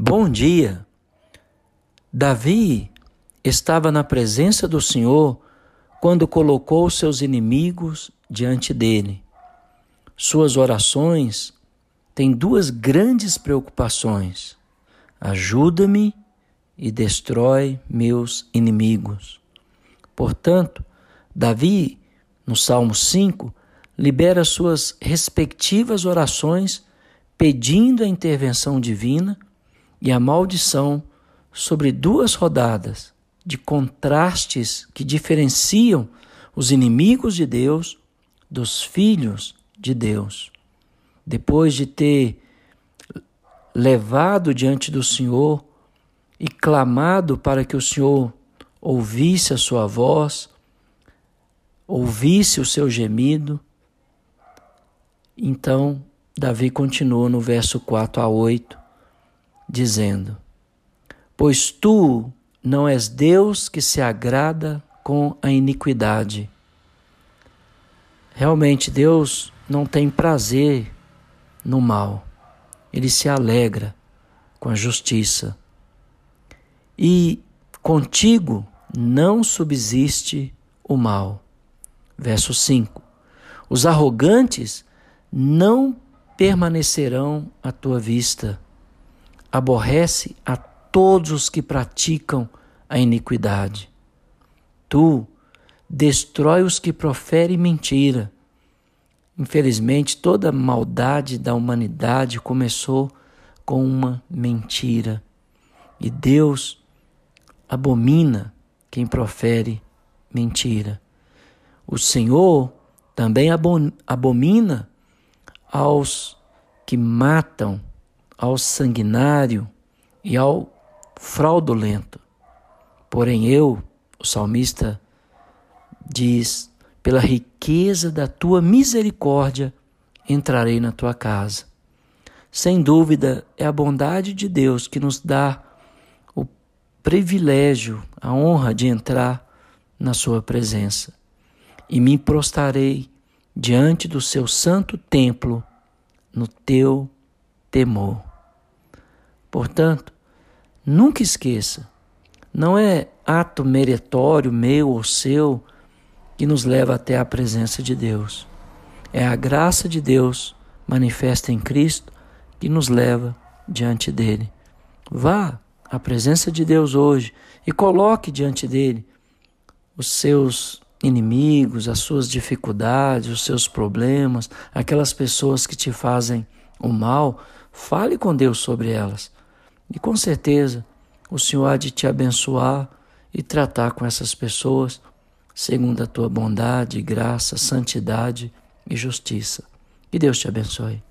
Bom dia! Davi estava na presença do Senhor quando colocou seus inimigos diante dele. Suas orações têm duas grandes preocupações: ajuda-me e destrói meus inimigos. Portanto, Davi, no Salmo 5, libera suas respectivas orações pedindo a intervenção divina e a maldição sobre duas rodadas de contrastes que diferenciam os inimigos de Deus dos filhos de Deus. Depois de ter levado diante do Senhor e clamado para que o Senhor ouvisse a sua voz, ouvisse o seu gemido, então Davi continua no verso 4 a 8, dizendo: Pois tu não és Deus que se agrada com a iniquidade. Realmente Deus não tem prazer no mal, ele se alegra com a justiça. E contigo não subsiste o mal. Verso 5: Os arrogantes não permanecerão à tua vista. Aborrece a todos os que praticam a iniquidade. Tu destrói os que proferem mentira. Infelizmente, toda maldade da humanidade começou com uma mentira. E Deus abomina quem profere mentira. O Senhor também abomina aos que matam, ao sanguinário e ao fraudulento. Porém, eu, o salmista, diz: pela riqueza da tua misericórdia entrarei na tua casa. Sem dúvida, é a bondade de Deus que nos dá o privilégio, a honra de entrar na sua presença. E me prostrarei diante do seu santo templo no teu temor. Portanto, nunca esqueça, não é ato meritório meu ou seu que nos leva até a presença de Deus. É a graça de Deus manifesta em Cristo que nos leva diante dele. Vá à presença de Deus hoje e coloque diante dele os seus inimigos, as suas dificuldades, os seus problemas, aquelas pessoas que te fazem o mal, fale com Deus sobre elas. E com certeza o Senhor há de te abençoar e tratar com essas pessoas segundo a tua bondade, graça, santidade e justiça. Que Deus te abençoe.